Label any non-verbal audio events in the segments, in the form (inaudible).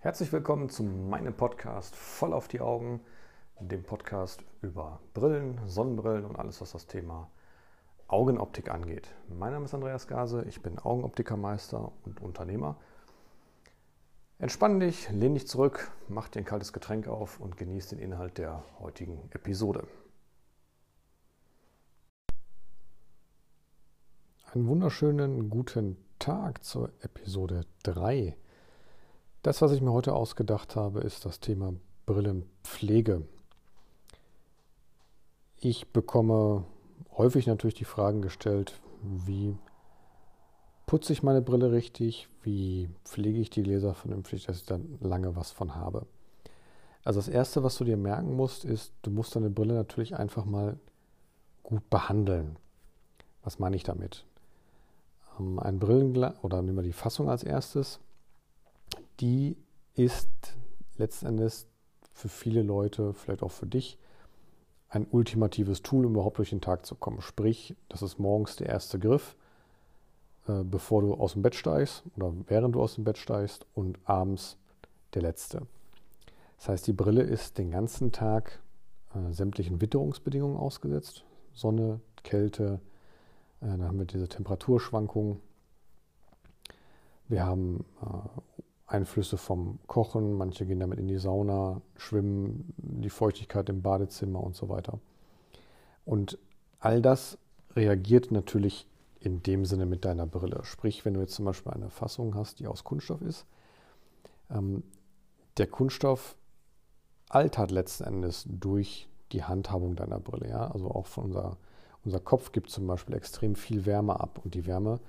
Herzlich willkommen zu meinem Podcast Voll auf die Augen, dem Podcast über Brillen, Sonnenbrillen und alles, was das Thema Augenoptik angeht. Mein Name ist Andreas Gase, ich bin Augenoptikermeister und Unternehmer. Entspann dich, lehn dich zurück, mach dir ein kaltes Getränk auf und genieß den Inhalt der heutigen Episode. Einen wunderschönen guten Tag zur Episode 3 das, was ich mir heute ausgedacht habe, ist das Thema Brillenpflege. Ich bekomme häufig natürlich die Fragen gestellt, wie putze ich meine Brille richtig, wie pflege ich die Gläser vernünftig, dass ich dann lange was von habe. Also das Erste, was du dir merken musst, ist, du musst deine Brille natürlich einfach mal gut behandeln. Was meine ich damit? Ähm, ein Brillenglas, oder nehmen wir die Fassung als erstes die ist letztendlich für viele Leute, vielleicht auch für dich, ein ultimatives Tool, um überhaupt durch den Tag zu kommen. Sprich, das ist morgens der erste Griff, äh, bevor du aus dem Bett steigst oder während du aus dem Bett steigst und abends der letzte. Das heißt, die Brille ist den ganzen Tag äh, sämtlichen Witterungsbedingungen ausgesetzt. Sonne, Kälte, äh, dann haben wir diese Temperaturschwankungen. Wir haben äh, Einflüsse vom Kochen, manche gehen damit in die Sauna, schwimmen, die Feuchtigkeit im Badezimmer und so weiter. Und all das reagiert natürlich in dem Sinne mit deiner Brille. Sprich, wenn du jetzt zum Beispiel eine Fassung hast, die aus Kunststoff ist, ähm, der Kunststoff altert letzten Endes durch die Handhabung deiner Brille. Ja? Also auch von unser, unser Kopf gibt zum Beispiel extrem viel Wärme ab und die Wärme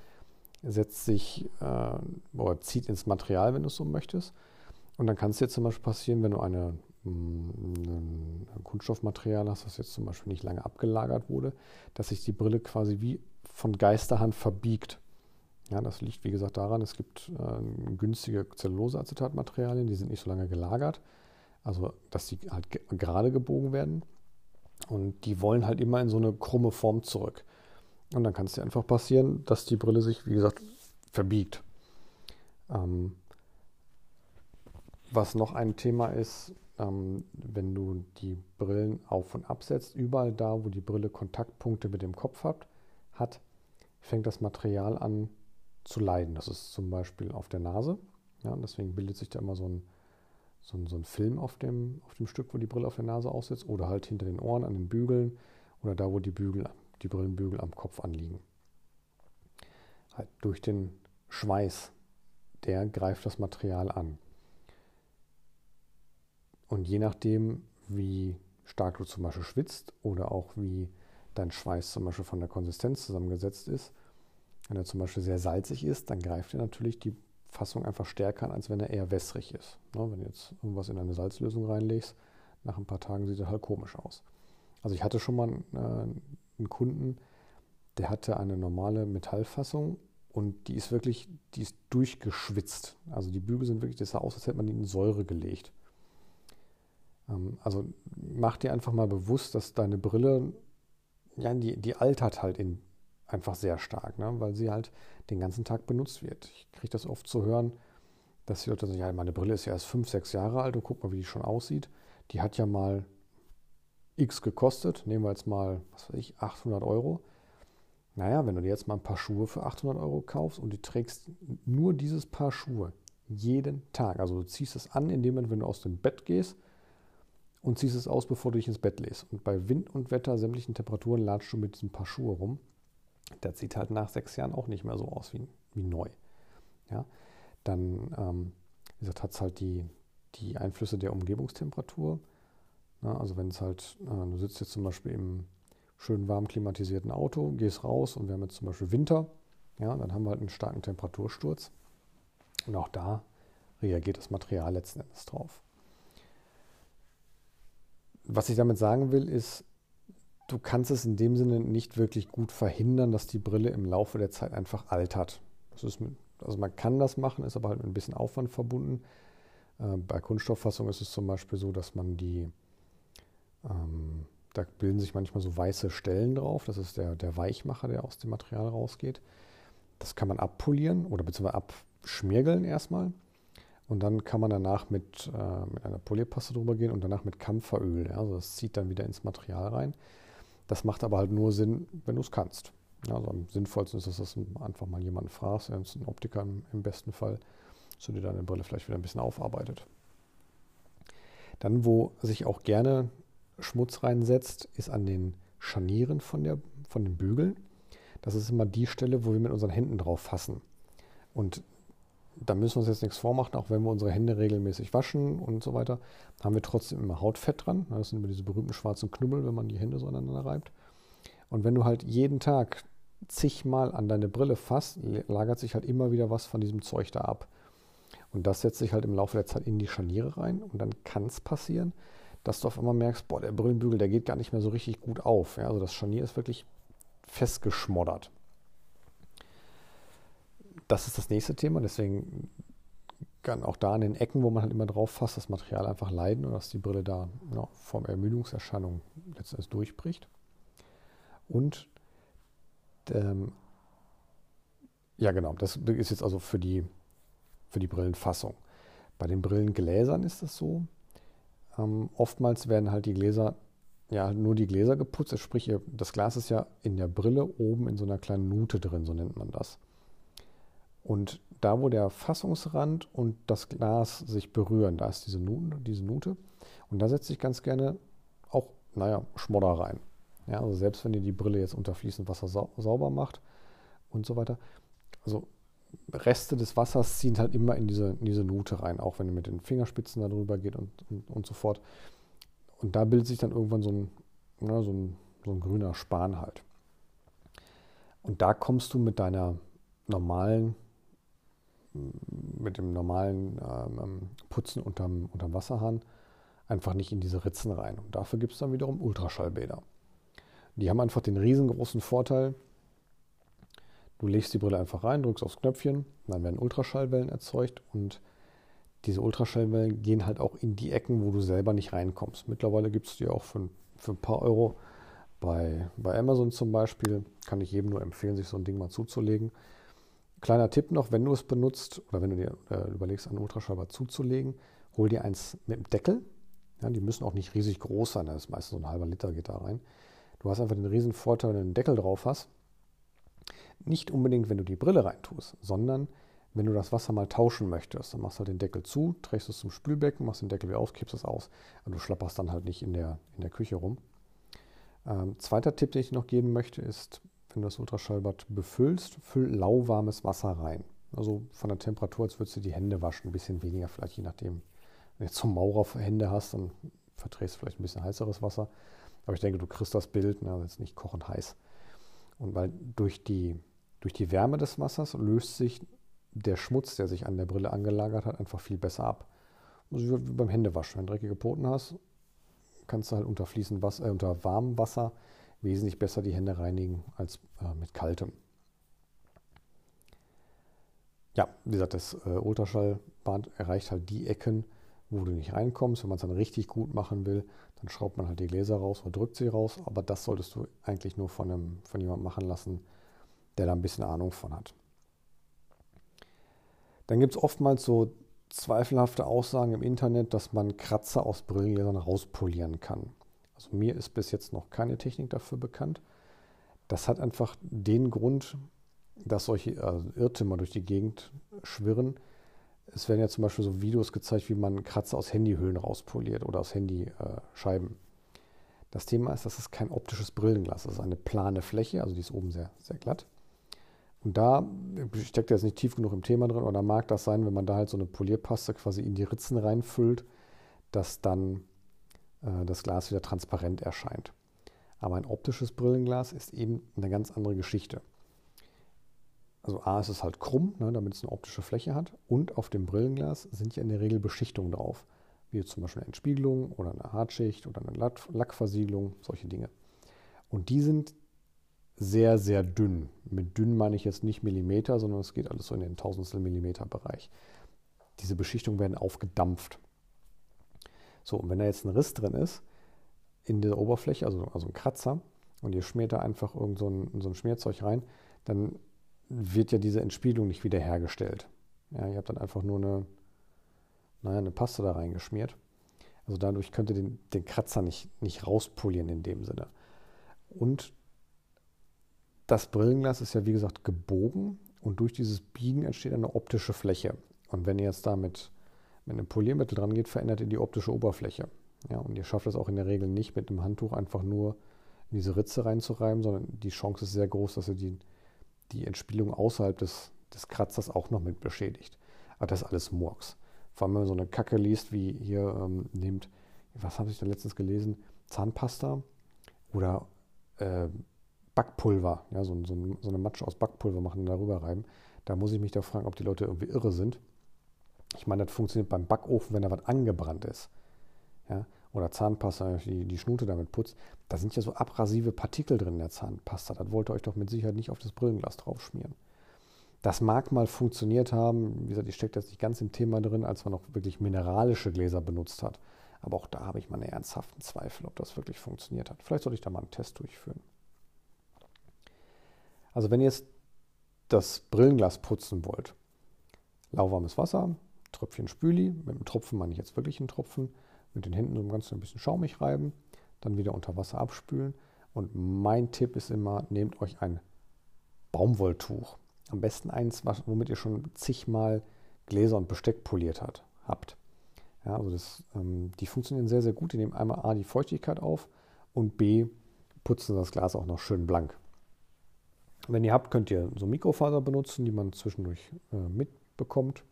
setzt sich äh, oder zieht ins Material, wenn du es so möchtest. Und dann kann es dir zum Beispiel passieren, wenn du eine, mm, ein Kunststoffmaterial hast, das jetzt zum Beispiel nicht lange abgelagert wurde, dass sich die Brille quasi wie von Geisterhand verbiegt. Ja, das liegt wie gesagt daran, es gibt äh, günstige Zelluloseacetatmaterialien, die sind nicht so lange gelagert, also dass die halt gerade gebogen werden. Und die wollen halt immer in so eine krumme Form zurück. Und dann kann es dir einfach passieren, dass die Brille sich, wie gesagt, verbiegt. Ähm, was noch ein Thema ist, ähm, wenn du die Brillen auf und absetzt, überall da, wo die Brille Kontaktpunkte mit dem Kopf hat, hat fängt das Material an zu leiden. Das ist zum Beispiel auf der Nase. Ja, deswegen bildet sich da immer so ein, so ein, so ein Film auf dem, auf dem Stück, wo die Brille auf der Nase aussetzt, oder halt hinter den Ohren, an den Bügeln oder da, wo die Bügel die Brillenbügel am Kopf anliegen. Halt durch den Schweiß, der greift das Material an. Und je nachdem, wie stark du zum Beispiel schwitzt oder auch wie dein Schweiß zum Beispiel von der Konsistenz zusammengesetzt ist, wenn er zum Beispiel sehr salzig ist, dann greift er natürlich die Fassung einfach stärker an, als wenn er eher wässrig ist. Ne, wenn du jetzt irgendwas in eine Salzlösung reinlegst, nach ein paar Tagen sieht er halt komisch aus. Also ich hatte schon mal äh, einen Kunden, der hatte eine normale Metallfassung und die ist wirklich, die ist durchgeschwitzt. Also die Bügel sind wirklich, das sah aus, als hätte man die in Säure gelegt. Ähm, also mach dir einfach mal bewusst, dass deine Brille, ja, die, die altert halt in, einfach sehr stark, ne? weil sie halt den ganzen Tag benutzt wird. Ich kriege das oft zu hören, dass die Leute sagen, ja, meine Brille ist ja erst fünf, sechs Jahre alt und guck mal, wie die schon aussieht. Die hat ja mal X gekostet. Nehmen wir jetzt mal, was weiß ich, 800 Euro. Naja, wenn du dir jetzt mal ein paar Schuhe für 800 Euro kaufst und du trägst nur dieses Paar Schuhe jeden Tag, also du ziehst es an in dem Moment, wenn du aus dem Bett gehst und ziehst es aus, bevor du dich ins Bett legst. Und bei Wind und Wetter, sämtlichen Temperaturen latschst du mit diesem Paar Schuhe rum. Das sieht halt nach sechs Jahren auch nicht mehr so aus wie, wie neu. Ja? Dann, ähm, wie gesagt, hat es halt die, die Einflüsse der Umgebungstemperatur. Ja, also wenn es halt, äh, du sitzt jetzt zum Beispiel im schön warm klimatisierten Auto, gehst raus und wir haben jetzt zum Beispiel Winter, ja, dann haben wir halt einen starken Temperatursturz. Und auch da reagiert das Material letzten Endes drauf. Was ich damit sagen will, ist, du kannst es in dem Sinne nicht wirklich gut verhindern, dass die Brille im Laufe der Zeit einfach altert. Das ist mit, also man kann das machen, ist aber halt mit ein bisschen Aufwand verbunden. Äh, bei Kunststofffassung ist es zum Beispiel so, dass man die ähm, da bilden sich manchmal so weiße Stellen drauf. Das ist der, der Weichmacher, der aus dem Material rausgeht. Das kann man abpolieren oder beziehungsweise abschmirgeln erstmal. Und dann kann man danach mit, äh, mit einer Polierpaste drüber gehen und danach mit Kampferöl. Ja, also das zieht dann wieder ins Material rein. Das macht aber halt nur Sinn, wenn du es kannst. Ja, also am sinnvollsten ist dass du einfach mal jemanden fragst, ein Optiker im, im besten Fall, so dir deine Brille vielleicht wieder ein bisschen aufarbeitet. Dann, wo sich auch gerne Schmutz reinsetzt, ist an den Scharnieren von, der, von den Bügeln. Das ist immer die Stelle, wo wir mit unseren Händen drauf fassen. Und da müssen wir uns jetzt nichts vormachen, auch wenn wir unsere Hände regelmäßig waschen und so weiter, haben wir trotzdem immer Hautfett dran. Das sind immer diese berühmten schwarzen Knubbel, wenn man die Hände so aneinander reibt. Und wenn du halt jeden Tag zigmal an deine Brille fasst, lagert sich halt immer wieder was von diesem Zeug da ab. Und das setzt sich halt im Laufe der Zeit in die Scharniere rein und dann kann es passieren, dass du auf einmal merkst, boah, der Brillenbügel, der geht gar nicht mehr so richtig gut auf. Ja, also das Scharnier ist wirklich festgeschmoddert. Das ist das nächste Thema, deswegen kann auch da an den Ecken, wo man halt immer drauf fasst, das Material einfach leiden und dass die Brille da ja, vom Ermüdungserscheinung letztendlich durchbricht. Und ähm, ja, genau, das ist jetzt also für die, für die Brillenfassung. Bei den Brillengläsern ist das so. Ähm, oftmals werden halt die Gläser, ja, nur die Gläser geputzt. Sprich, das Glas ist ja in der Brille oben in so einer kleinen Nute drin, so nennt man das. Und da, wo der Fassungsrand und das Glas sich berühren, da ist diese Nute, diese Nute. Und da setze ich ganz gerne auch, naja, Schmodder rein. Ja, also selbst wenn ihr die Brille jetzt unter fließend Wasser sau sauber macht und so weiter. Also Reste des Wassers ziehen halt immer in diese, in diese Nute rein, auch wenn ihr mit den Fingerspitzen darüber geht und, und, und so fort. Und da bildet sich dann irgendwann so ein, ja, so ein, so ein grüner Span halt. Und da kommst du mit deiner normalen, mit dem normalen ähm, Putzen unterm, unterm Wasserhahn einfach nicht in diese Ritzen rein. Und dafür gibt es dann wiederum Ultraschallbäder. Die haben einfach den riesengroßen Vorteil, du legst die Brille einfach rein, drückst aufs Knöpfchen, dann werden Ultraschallwellen erzeugt und diese Ultraschallwellen gehen halt auch in die Ecken, wo du selber nicht reinkommst. Mittlerweile gibt es die auch für, für ein paar Euro bei, bei Amazon zum Beispiel. Kann ich jedem nur empfehlen, sich so ein Ding mal zuzulegen. Kleiner Tipp noch, wenn du es benutzt oder wenn du dir äh, überlegst, einen Ultraschallbad zuzulegen, hol dir eins mit dem Deckel. Ja, die müssen auch nicht riesig groß sein, das ist meistens so ein halber Liter geht da rein. Du hast einfach den riesen Vorteil, wenn du einen Deckel drauf hast. Nicht unbedingt, wenn du die Brille reintust, sondern wenn du das Wasser mal tauschen möchtest. Dann machst du halt den Deckel zu, trägst es zum Spülbecken, machst den Deckel wieder auf, kippst es aus. Und du schlapperst dann halt nicht in der, in der Küche rum. Ähm, zweiter Tipp, den ich noch geben möchte, ist, wenn du das Ultraschallbad befüllst, füll lauwarmes Wasser rein. Also von der Temperatur, als würdest du die Hände waschen, ein bisschen weniger, vielleicht je nachdem. Wenn du jetzt zum Maurer Hände hast, dann verdrehst du vielleicht ein bisschen heißeres Wasser. Aber ich denke, du kriegst das Bild, ne, jetzt nicht kochend heiß. Und weil durch die, durch die Wärme des Wassers löst sich der Schmutz, der sich an der Brille angelagert hat, einfach viel besser ab. Also wie beim Händewaschen. Wenn du dreckige Poten hast, kannst du halt unter, Wasser, äh, unter warmem Wasser wesentlich besser die Hände reinigen als äh, mit kaltem. Ja, wie gesagt, das äh, Ultraschallbad erreicht halt die Ecken, wo du nicht reinkommst. Wenn man es dann richtig gut machen will, dann schraubt man halt die Gläser raus oder drückt sie raus. Aber das solltest du eigentlich nur von, einem, von jemandem machen lassen, der da ein bisschen Ahnung von hat. Dann gibt es oftmals so zweifelhafte Aussagen im Internet, dass man Kratzer aus Brillengläsern rauspolieren kann. Also mir ist bis jetzt noch keine Technik dafür bekannt. Das hat einfach den Grund, dass solche also Irrtümer durch die Gegend schwirren, es werden ja zum Beispiel so Videos gezeigt, wie man Kratzer aus Handyhüllen rauspoliert oder aus Handyscheiben. Das Thema ist, das ist kein optisches Brillenglas. Das ist eine plane Fläche, also die ist oben sehr, sehr glatt. Und da steckt jetzt nicht tief genug im Thema drin, oder mag das sein, wenn man da halt so eine Polierpaste quasi in die Ritzen reinfüllt, dass dann äh, das Glas wieder transparent erscheint. Aber ein optisches Brillenglas ist eben eine ganz andere Geschichte. Also A ist es halt krumm, ne, damit es eine optische Fläche hat. Und auf dem Brillenglas sind ja in der Regel Beschichtungen drauf. Wie zum Beispiel eine Entspiegelung oder eine Hartschicht oder eine Lackversiegelung, solche Dinge. Und die sind sehr, sehr dünn. Mit dünn meine ich jetzt nicht Millimeter, sondern es geht alles so in den Tausendstel Millimeter Bereich. Diese Beschichtungen werden aufgedampft. So, und wenn da jetzt ein Riss drin ist, in der Oberfläche, also, also ein Kratzer, und ihr schmiert da einfach irgend so ein, so ein Schmierzeug rein, dann wird ja diese Entspiegelung nicht wiederhergestellt. Ja, ihr habt dann einfach nur eine, naja, eine Paste da reingeschmiert. Also dadurch könnt ihr den, den Kratzer nicht, nicht rauspolieren in dem Sinne. Und das Brillenglas ist ja wie gesagt gebogen und durch dieses Biegen entsteht eine optische Fläche. Und wenn ihr jetzt da mit, mit einem Poliermittel dran geht, verändert ihr die optische Oberfläche. Ja, und ihr schafft es auch in der Regel nicht mit einem Handtuch einfach nur in diese Ritze reinzureiben, sondern die Chance ist sehr groß, dass ihr die, die Entspielung außerhalb des, des Kratzers auch noch mit beschädigt. Aber das ist alles Murks. Vor allem, wenn man so eine Kacke liest, wie hier ähm, nehmt, was habe ich da letztens gelesen? Zahnpasta oder äh, Backpulver, ja, so, so, so, eine Matsche aus Backpulver machen und darüber reiben. Da muss ich mich da fragen, ob die Leute irgendwie irre sind. Ich meine, das funktioniert beim Backofen, wenn da was angebrannt ist. Ja, oder Zahnpasta, die, die Schnute damit putzt. Da sind ja so abrasive Partikel drin in der Zahnpasta. Das wollt ihr euch doch mit Sicherheit nicht auf das Brillenglas drauf schmieren. Das mag mal funktioniert haben. Wie gesagt, ich stecke jetzt nicht ganz im Thema drin, als man noch wirklich mineralische Gläser benutzt hat. Aber auch da habe ich meine ernsthaften Zweifel, ob das wirklich funktioniert hat. Vielleicht sollte ich da mal einen Test durchführen. Also wenn ihr jetzt das Brillenglas putzen wollt, lauwarmes Wasser, Tröpfchen Spüli, mit einem Tropfen meine ich jetzt wirklich einen Tropfen, mit den Händen so ganz ein bisschen schaumig reiben, dann wieder unter Wasser abspülen. Und mein Tipp ist immer, nehmt euch ein Baumwolltuch. Am besten eins, womit ihr schon zigmal Gläser und Besteck poliert hat, habt. Ja, also das, ähm, die funktionieren sehr, sehr gut. Die nehmen einmal A die Feuchtigkeit auf und B putzen das Glas auch noch schön blank. Wenn ihr habt, könnt ihr so Mikrofaser benutzen, die man zwischendurch äh, mitbekommt.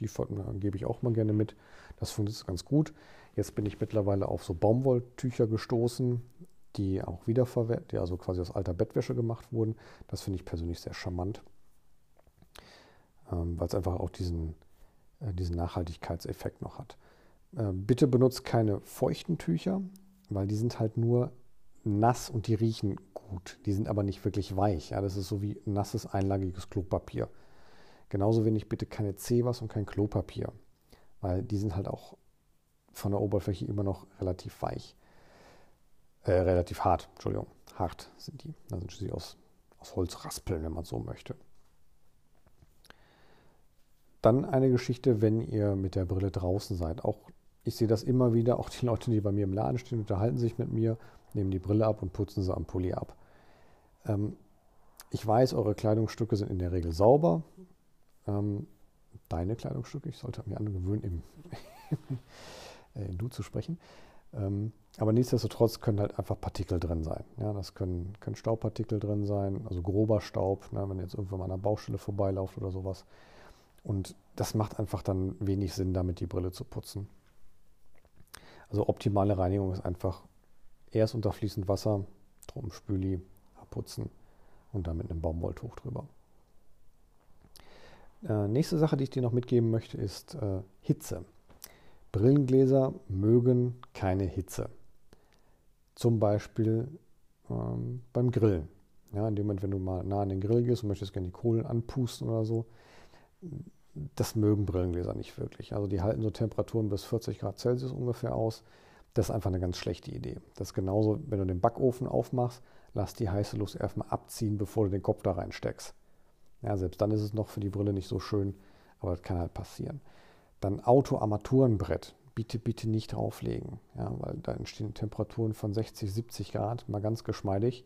Die äh, gebe ich auch mal gerne mit. Das funktioniert ganz gut. Jetzt bin ich mittlerweile auf so Baumwolltücher gestoßen, die auch wiederverwertet, die also quasi aus alter Bettwäsche gemacht wurden. Das finde ich persönlich sehr charmant, ähm, weil es einfach auch diesen, äh, diesen Nachhaltigkeitseffekt noch hat. Äh, bitte benutzt keine feuchten Tücher, weil die sind halt nur nass und die riechen gut. Die sind aber nicht wirklich weich. Ja? Das ist so wie nasses, einlagiges Klopapier. Genauso wenig bitte keine Zebras und kein Klopapier, weil die sind halt auch von der Oberfläche immer noch relativ weich. Äh, relativ hart, Entschuldigung. Hart sind die. Da sind sie aus, aus Holz raspeln, wenn man so möchte. Dann eine Geschichte, wenn ihr mit der Brille draußen seid. Auch ich sehe das immer wieder, auch die Leute, die bei mir im Laden stehen, unterhalten sich mit mir, nehmen die Brille ab und putzen sie am Pulli ab. Ähm, ich weiß, eure Kleidungsstücke sind in der Regel sauber. Ähm, deine Kleidungsstücke, ich sollte mir angewöhnen, im, (laughs) äh, in Du zu sprechen. Ähm, aber nichtsdestotrotz können halt einfach Partikel drin sein. Ja, das können, können Staubpartikel drin sein, also grober Staub, ne, wenn ihr jetzt irgendwann mal an einer Baustelle vorbeilauft oder sowas. Und das macht einfach dann wenig Sinn, damit die Brille zu putzen. Also optimale Reinigung ist einfach erst unter fließend Wasser, drum Spüli, abputzen und dann mit einem Baumwolltuch drüber. Äh, nächste Sache, die ich dir noch mitgeben möchte, ist äh, Hitze. Brillengläser mögen keine Hitze. Zum Beispiel ähm, beim Grillen. Ja, in dem Moment, wenn du mal nah an den Grill gehst und möchtest gerne die Kohlen anpusten oder so, das mögen Brillengläser nicht wirklich. Also die halten so Temperaturen bis 40 Grad Celsius ungefähr aus. Das ist einfach eine ganz schlechte Idee. Das ist genauso, wenn du den Backofen aufmachst, lass die heiße Luft erstmal abziehen, bevor du den Kopf da reinsteckst. Ja, selbst dann ist es noch für die Brille nicht so schön, aber das kann halt passieren. Dann Autoarmaturenbrett. Bitte, bitte nicht drauflegen, ja, weil da entstehen Temperaturen von 60, 70 Grad, mal ganz geschmeidig.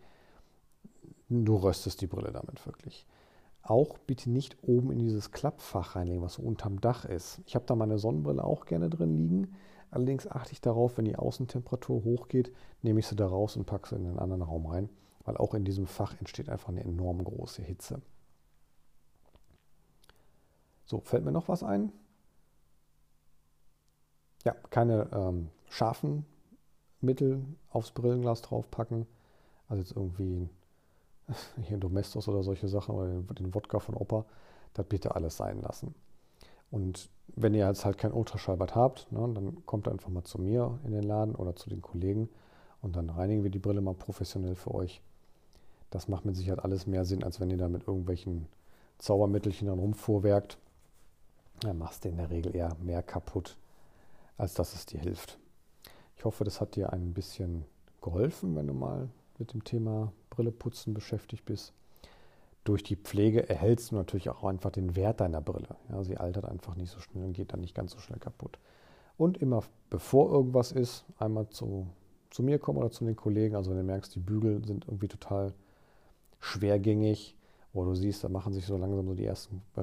Du röstest die Brille damit wirklich. Auch bitte nicht oben in dieses Klappfach reinlegen, was so unterm Dach ist. Ich habe da meine Sonnenbrille auch gerne drin liegen. Allerdings achte ich darauf, wenn die Außentemperatur hochgeht, nehme ich sie da raus und packe sie in einen anderen Raum rein, weil auch in diesem Fach entsteht einfach eine enorm große Hitze. So, fällt mir noch was ein? Ja, keine ähm, scharfen Mittel aufs Brillenglas draufpacken. Also jetzt irgendwie (laughs) hier Domestos oder solche Sachen oder den Wodka von Opa. Das bitte alles sein lassen. Und wenn ihr jetzt halt kein Ultraschallbad habt, ne, dann kommt einfach mal zu mir in den Laden oder zu den Kollegen und dann reinigen wir die Brille mal professionell für euch. Das macht mit Sicherheit alles mehr Sinn, als wenn ihr da mit irgendwelchen Zaubermittelchen dann rumfuhrwerkt. Dann machst du in der Regel eher mehr kaputt, als dass es dir hilft. Ich hoffe, das hat dir ein bisschen geholfen, wenn du mal mit dem Thema Brille putzen beschäftigt bist. Durch die Pflege erhältst du natürlich auch einfach den Wert deiner Brille. Ja, sie altert einfach nicht so schnell und geht dann nicht ganz so schnell kaputt. Und immer bevor irgendwas ist, einmal zu, zu mir kommen oder zu den Kollegen. Also wenn du merkst, die Bügel sind irgendwie total schwergängig oder du siehst, da machen sich so langsam so die ersten äh,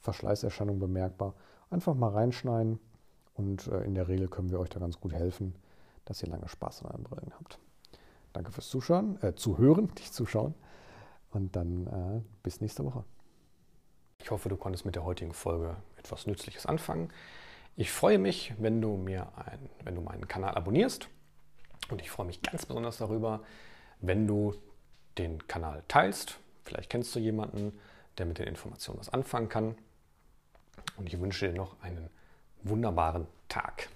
Verschleißerscheinungen bemerkbar, einfach mal reinschneiden und äh, in der Regel können wir euch da ganz gut helfen, dass ihr lange Spaß an euren Brillen habt. Danke fürs Zuschauen, äh, Zuhören, (laughs) nicht Zuschauen. Und dann äh, bis nächste Woche. Ich hoffe, du konntest mit der heutigen Folge etwas Nützliches anfangen. Ich freue mich, wenn du mir ein, wenn du meinen Kanal abonnierst. Und ich freue mich ganz besonders darüber, wenn du den Kanal teilst. Vielleicht kennst du jemanden, der mit den Informationen was anfangen kann. Und ich wünsche dir noch einen wunderbaren Tag.